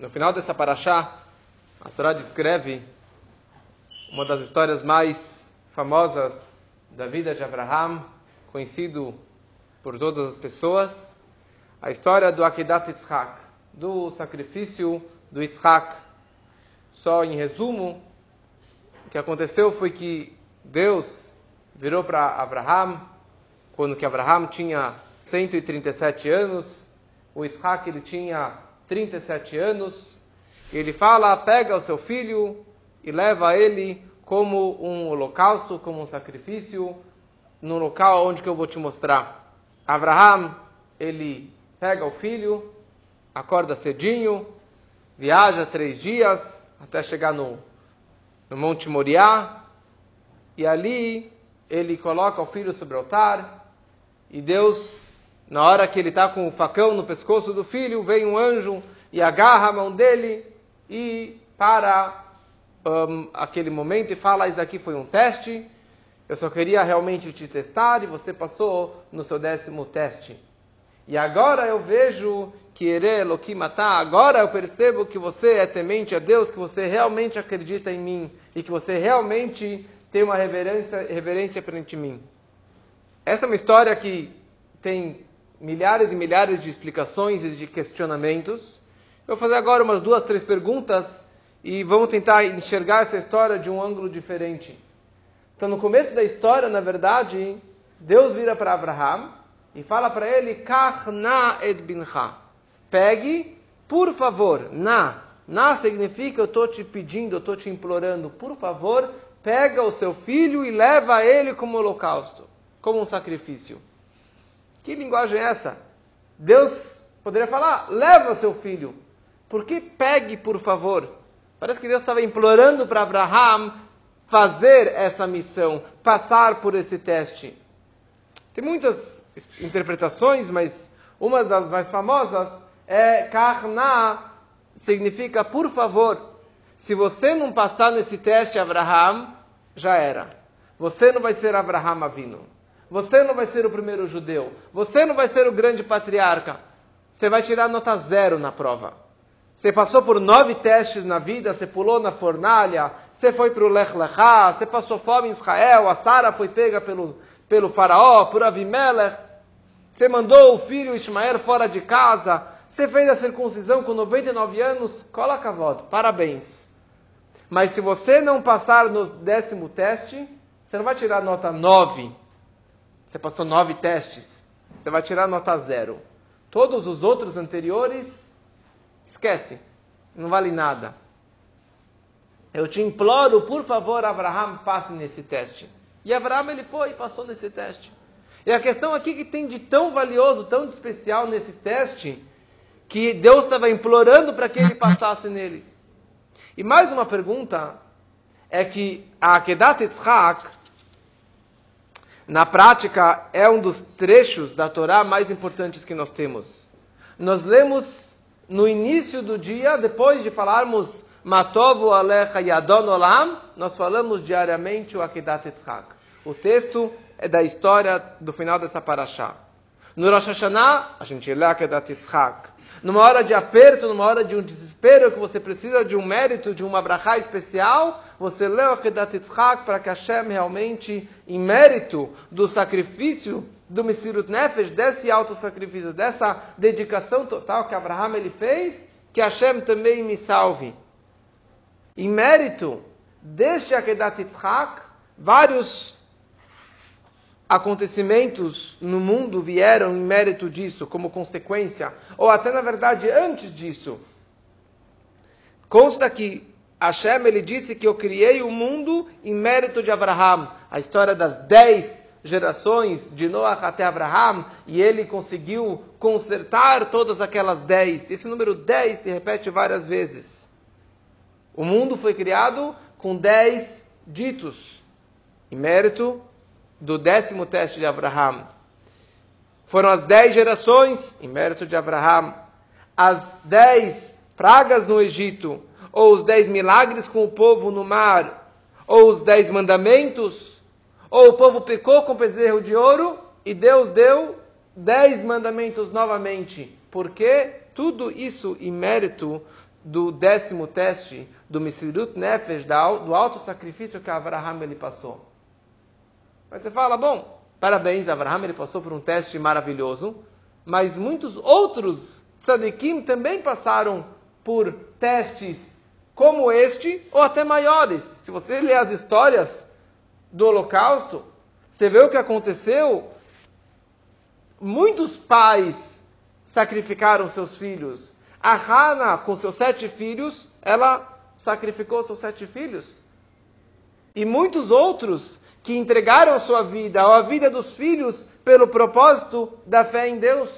No final dessa paraxá, a Torá descreve uma das histórias mais famosas da vida de Abraham, conhecido por todas as pessoas, a história do Akedat Yitzhak, do sacrifício do Yitzhak. Só em resumo, o que aconteceu foi que Deus virou para Abraham, quando que Abraham tinha 137 anos, o Yitzhak ele tinha 37 anos, ele fala: pega o seu filho e leva ele como um holocausto, como um sacrifício, no local onde que eu vou te mostrar. Abraham, ele pega o filho, acorda cedinho, viaja três dias até chegar no, no Monte Moriá, e ali ele coloca o filho sobre o altar, e Deus na hora que ele está com o facão no pescoço do filho, vem um anjo e agarra a mão dele e para um, aquele momento e fala: Isso aqui foi um teste, eu só queria realmente te testar e você passou no seu décimo teste. E agora eu vejo que Ere Elohim matar, agora eu percebo que você é temente a Deus, que você realmente acredita em mim e que você realmente tem uma reverência, reverência perante mim. Essa é uma história que tem milhares e milhares de explicações e de questionamentos. Eu vou fazer agora umas duas, três perguntas e vamos tentar enxergar essa história de um ângulo diferente. Então, no começo da história, na verdade, Deus vira para Abraham e fala para ele: Kach na et bincha. Pegue, por favor, na. Na significa eu estou te pedindo, eu estou te implorando, por favor, pega o seu filho e leva ele como holocausto, como um sacrifício. Que linguagem é essa? Deus poderia falar: leva seu filho. Por que pegue, por favor? Parece que Deus estava implorando para Abraham fazer essa missão, passar por esse teste. Tem muitas interpretações, mas uma das mais famosas é Karna, significa por favor. Se você não passar nesse teste, Abraham, já era. Você não vai ser Abraham Avino. Você não vai ser o primeiro judeu. Você não vai ser o grande patriarca. Você vai tirar nota zero na prova. Você passou por nove testes na vida, você pulou na fornalha, você foi para o Lech Lechá, você passou fome em Israel, a Sara foi pega pelo, pelo faraó, por Avimelech, você mandou o filho Ismael fora de casa, você fez a circuncisão com 99 anos, coloca a voto, parabéns. Mas se você não passar no décimo teste, você não vai tirar nota 9, você passou nove testes. Você vai tirar nota zero. Todos os outros anteriores, esquece. Não vale nada. Eu te imploro, por favor, Abraham, passe nesse teste. E Abraham ele foi e passou nesse teste. E a questão aqui que tem de tão valioso, tão especial nesse teste, que Deus estava implorando para que ele passasse nele. E mais uma pergunta é que a Akedat Yitzhak, na prática, é um dos trechos da Torá mais importantes que nós temos. Nós lemos no início do dia, depois de falarmos Matovu Alecha Yadon Olam, nós falamos diariamente o Akedat Yitzhak. O texto é da história do final dessa paraxá. No Rosh Hashanah, a gente lê Akedat Yitzhak numa hora de aperto, numa hora de um desespero, que você precisa de um mérito, de uma brachá especial, você lê o Akedat Yitzhak para que Hashem realmente, em mérito do sacrifício do Mesirut Nefesh, desse auto-sacrifício, dessa dedicação total que Abraham ele fez, que Hashem também me salve. Em mérito deste Akedat Yitzhak, vários acontecimentos no mundo vieram em mérito disso, como consequência, ou até na verdade antes disso. Consta que Hashem ele disse que eu criei o mundo em mérito de Abraham. A história das dez gerações de Noah até Abraham, e ele conseguiu consertar todas aquelas dez. Esse número dez se repete várias vezes. O mundo foi criado com dez ditos, em mérito do décimo teste de Abraham. Foram as dez gerações, em mérito de Abraham, as dez pragas no Egito, ou os dez milagres com o povo no mar, ou os dez mandamentos, ou o povo pecou com bezerro de ouro, e Deus deu dez mandamentos novamente. Porque tudo isso em mérito do décimo teste do Misirut Nefesh, do alto sacrifício que Abraham ele passou. Mas você fala, bom, parabéns, Abraham ele passou por um teste maravilhoso, mas muitos outros tzadikim também passaram por testes como este, ou até maiores. Se você ler as histórias do Holocausto, você vê o que aconteceu. Muitos pais sacrificaram seus filhos. A Hana, com seus sete filhos, ela sacrificou seus sete filhos. E muitos outros que entregaram a sua vida, ou a vida dos filhos, pelo propósito da fé em Deus.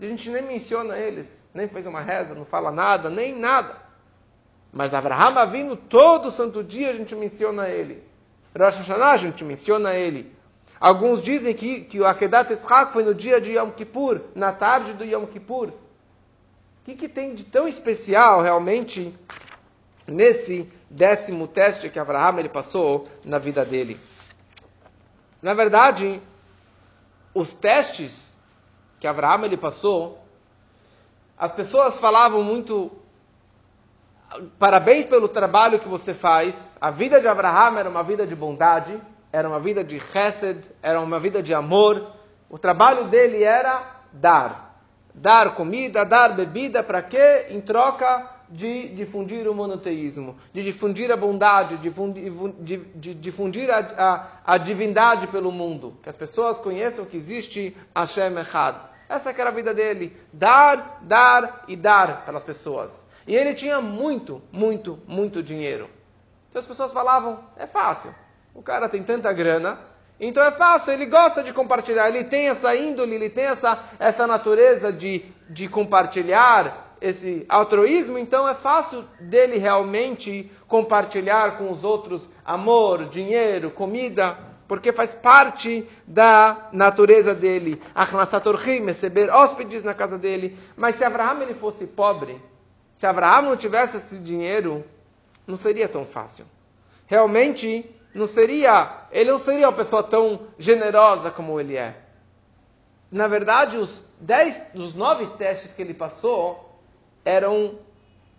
A gente nem menciona eles, nem fez uma reza, não fala nada, nem nada. Mas Abraham vindo todo santo dia a gente menciona ele. Rosh Hashanah a gente menciona ele. Alguns dizem que, que o Akedat Yitzhak foi no dia de Yom Kippur, na tarde do Yom Kippur. O que, que tem de tão especial realmente nesse décimo teste que Abraham ele passou na vida dele? Na verdade, os testes que Abraham ele passou, as pessoas falavam muito parabéns pelo trabalho que você faz. A vida de Abraham era uma vida de bondade, era uma vida de chesed, era uma vida de amor. O trabalho dele era dar. Dar comida, dar bebida, para quê? Em troca de difundir o monoteísmo, de difundir a bondade, de difundir, a, a, a, divindade pelo mundo. Que as pessoas conheçam que existe Hashem Echad. Essa era a vida dele. Dar, dar e dar para as pessoas. E ele tinha muito, muito, muito dinheiro. Então as pessoas falavam: é fácil. O cara tem tanta grana, então é fácil, ele gosta de compartilhar, ele tem essa índole, ele tem essa, essa natureza de, de compartilhar, esse altruísmo, então é fácil dele realmente compartilhar com os outros amor, dinheiro, comida, porque faz parte da natureza dele. receber hóspedes na casa dele. Mas se Abraão ele fosse pobre, se Abraão não tivesse esse dinheiro, não seria tão fácil. Realmente, não seria, ele não seria uma pessoa tão generosa como ele é. Na verdade, os dez, os nove testes que ele passou eram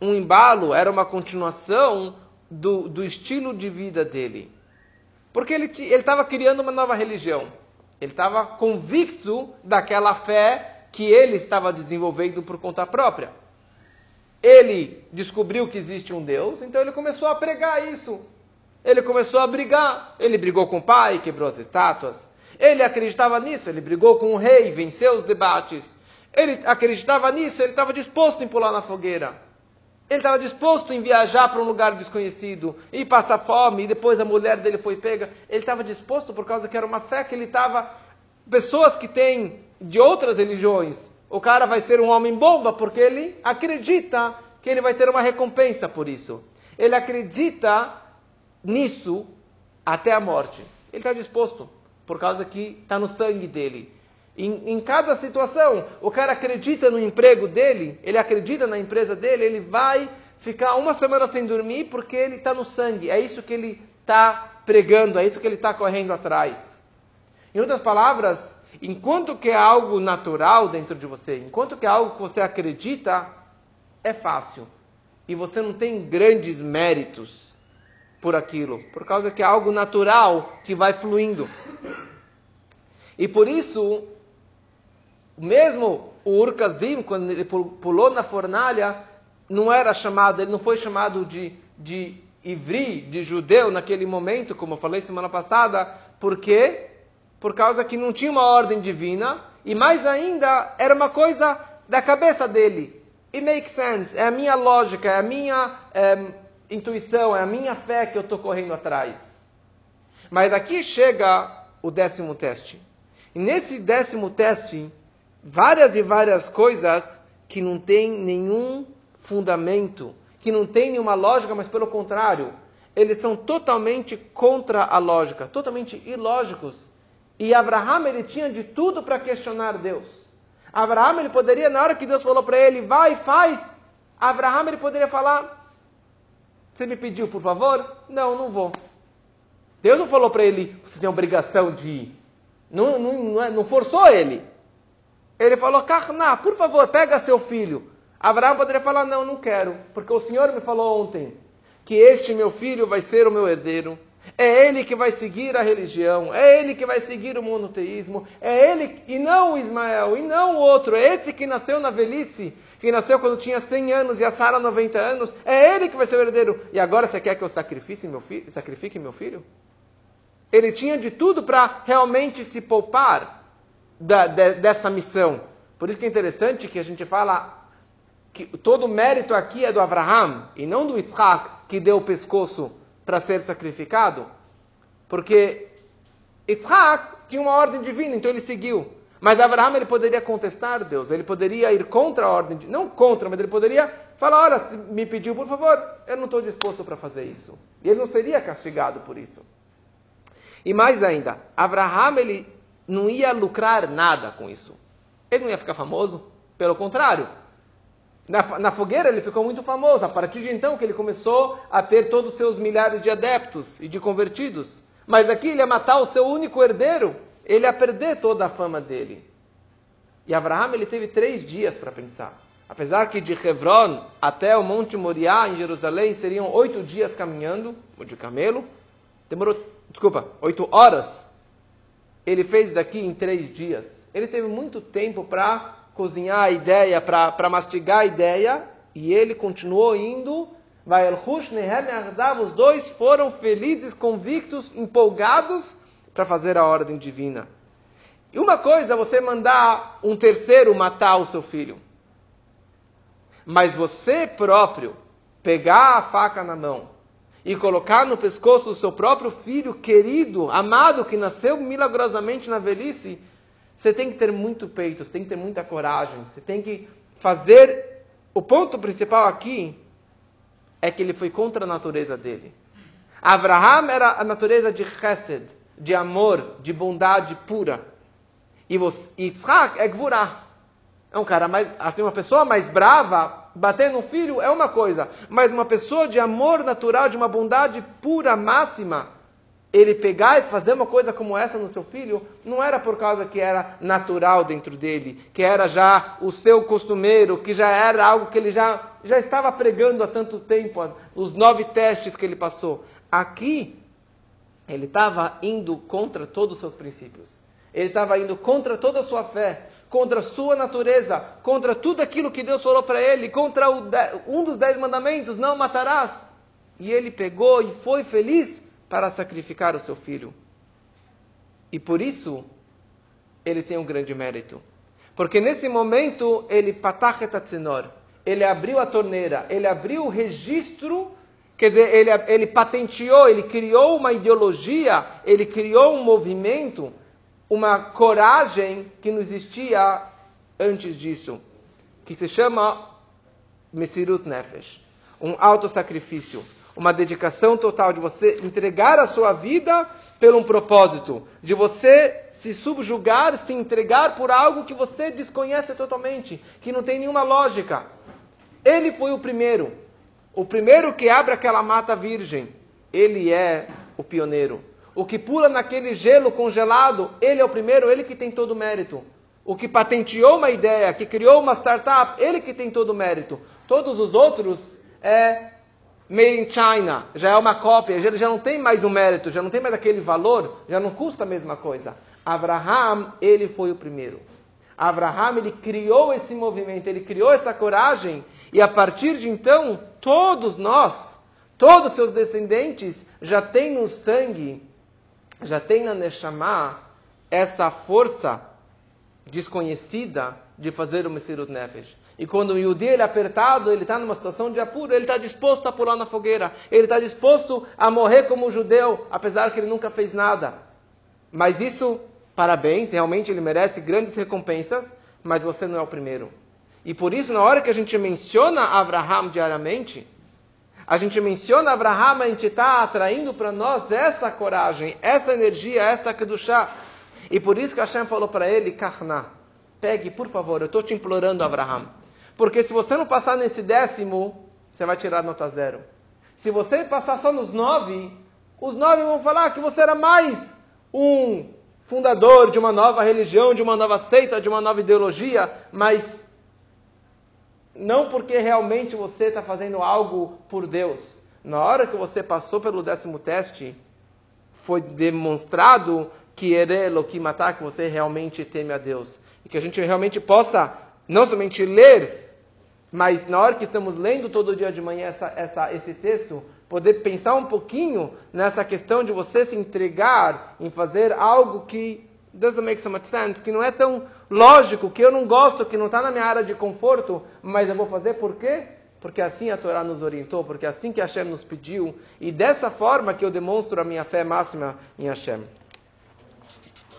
um embalo, era uma continuação do, do estilo de vida dele. Porque ele estava criando uma nova religião. Ele estava convicto daquela fé que ele estava desenvolvendo por conta própria ele descobriu que existe um Deus, então ele começou a pregar isso. Ele começou a brigar. Ele brigou com o pai, quebrou as estátuas. Ele acreditava nisso, ele brigou com o rei, venceu os debates. Ele acreditava nisso, ele estava disposto em pular na fogueira. Ele estava disposto em viajar para um lugar desconhecido e passar fome, e depois a mulher dele foi pega. Ele estava disposto por causa que era uma fé que ele estava. Pessoas que têm de outras religiões o cara vai ser um homem bomba porque ele acredita que ele vai ter uma recompensa por isso. Ele acredita nisso até a morte. Ele está disposto, por causa que está no sangue dele. Em, em, cada situação, o cara acredita no emprego dele, ele acredita na empresa dele, ele vai ficar uma semana sem dormir porque ele está no sangue. É isso que ele está pregando, é isso que ele está correndo atrás. Em outras palavras, Enquanto que é algo natural dentro de você, enquanto que é algo que você acredita, é fácil. E você não tem grandes méritos por aquilo, por causa que é algo natural que vai fluindo. E por isso, mesmo o Urkazim, quando ele pulou na fornalha, não era chamado, ele não foi chamado de, de ivri, de judeu naquele momento, como eu falei semana passada, porque por causa que não tinha uma ordem divina, e mais ainda, era uma coisa da cabeça dele. It makes sense, é a minha lógica, é a minha é, intuição, é a minha fé que eu estou correndo atrás. Mas daqui chega o décimo teste. E nesse décimo teste, várias e várias coisas que não tem nenhum fundamento, que não tem nenhuma lógica, mas pelo contrário, eles são totalmente contra a lógica, totalmente ilógicos. E Abraham ele tinha de tudo para questionar Deus. Abraham ele poderia, na hora que Deus falou para ele, vai, faz, Abraham ele poderia falar, você me pediu, por favor? Não, não vou. Deus não falou para ele, você tem obrigação de ir. Não, não, não, é, forçou ele. Ele falou, Karna, por favor, pega seu filho. Abraão poderia falar: Não, não quero, porque o Senhor me falou ontem que este meu filho vai ser o meu herdeiro. É ele que vai seguir a religião, é ele que vai seguir o monoteísmo, é ele e não o Ismael, e não o outro, é esse que nasceu na velhice, que nasceu quando tinha 100 anos e a Sara 90 anos, é ele que vai ser o herdeiro. E agora você quer que eu sacrifique meu filho? Sacrifique meu filho? Ele tinha de tudo para realmente se poupar da, de, dessa missão. Por isso que é interessante que a gente fala que todo o mérito aqui é do Abraham e não do Isaac que deu o pescoço para ser sacrificado, porque Isaac tinha uma ordem divina, então ele seguiu. Mas Abraham ele poderia contestar Deus, ele poderia ir contra a ordem, não contra, mas ele poderia falar: olha, se me pediu, por favor, eu não estou disposto para fazer isso. E ele não seria castigado por isso. E mais ainda, Abraham ele não ia lucrar nada com isso. Ele não ia ficar famoso, pelo contrário, na, na, fogueira ele ficou muito famoso, a partir de então que ele começou a ter todos os seus milhares de adeptos e de convertidos. Mas aqui ele ia matar o seu único herdeiro, ele ia perder toda a fama dele. E Abraão ele teve três dias para pensar. Apesar que de Hebron até o Monte Moriá, em Jerusalém, seriam oito dias caminhando, de camelo, demorou, desculpa, oito horas. Ele fez daqui em três dias. Ele teve muito tempo para cozinhar a ideia, para mastigar a ideia, e ele continuou indo. Os dois foram felizes, convictos, empolgados para fazer a ordem divina. E uma coisa é você mandar um terceiro matar o seu filho. Mas você próprio pegar a faca na mão e colocar no pescoço do seu próprio filho querido, amado, que nasceu milagrosamente na velhice, você tem que ter muito peito, você tem que ter muita coragem, você tem que fazer. O ponto principal aqui é que ele foi contra a natureza dele. Abraham era a natureza de chesed, de amor, de bondade pura. E Yitzhak é gvurah. É um cara mais, assim, uma pessoa mais brava, bater no filho é uma coisa, mas uma pessoa de amor natural, de uma bondade pura, máxima, ele pegar e fazer uma coisa como essa no seu filho, não era por causa que era natural dentro dele, que era já o seu costumeiro, que já era algo que ele já, já estava pregando há tanto tempo, os nove testes que ele passou. Aqui, ele estava indo contra todos os seus princípios. Ele estava indo contra toda a sua fé, contra a sua natureza, contra tudo aquilo que Deus falou para ele, contra o, um dos dez mandamentos, não matarás. E ele pegou e foi feliz para sacrificar o seu filho. E por isso, ele tem um grande mérito. Porque nesse momento, ele patachetzinor, ele abriu a torneira, ele abriu o registro, quer dizer, ele, ele patenteou, ele criou uma ideologia, ele criou um movimento, uma coragem que não existia antes disso, que se chama Mesirut Nefesh, um autossacrifício uma dedicação total de você entregar a sua vida pelo um propósito, de você se subjugar, se entregar por algo que você desconhece totalmente, que não tem nenhuma lógica. Ele foi o primeiro, o primeiro que abre aquela mata virgem. Ele é o pioneiro. O que pula naquele gelo congelado, ele é o primeiro, ele que tem todo o mérito. O que patenteou uma ideia, que criou uma startup, ele que tem todo o mérito. Todos os outros é made in China, já é uma cópia, já, já não tem mais o mérito, já não tem mais aquele valor, já não custa a mesma coisa. Abraham, ele foi o primeiro. Abraham, ele criou esse movimento, ele criou essa coragem, e a partir de então, todos nós, todos seus descendentes, já têm no sangue, já tem na Neshama, essa força desconhecida de fazer o Messirut Nefesh. E quando o Yudi ele é apertado, ele está numa situação de apuro, ele está disposto a pular na fogueira, ele está disposto a morrer como judeu, apesar que ele nunca fez nada. Mas isso, parabéns, realmente ele merece grandes recompensas, mas você não é o primeiro. E por isso, na hora que a gente menciona Abraham diariamente, a gente menciona Abraham, a gente está atraindo para nós essa coragem, essa energia, essa kedushá. E por isso que Hashem falou para ele, Karna, pegue, por favor, eu estou te implorando, Abraham porque se você não passar nesse décimo, você vai tirar nota zero. Se você passar só nos nove, os nove vão falar que você era mais um fundador de uma nova religião, de uma nova seita, de uma nova ideologia, mas não porque realmente você está fazendo algo por Deus. Na hora que você passou pelo décimo teste, foi demonstrado que que você realmente teme a Deus. E que a gente realmente possa não somente ler, mas na hora que estamos lendo todo dia de manhã essa, essa, esse texto, poder pensar um pouquinho nessa questão de você se entregar em fazer algo que doesn't make so much sense, que não é tão lógico, que eu não gosto, que não está na minha área de conforto, mas eu vou fazer por quê? Porque assim a Torá nos orientou, porque assim que Hashem nos pediu, e dessa forma que eu demonstro a minha fé máxima em Hashem.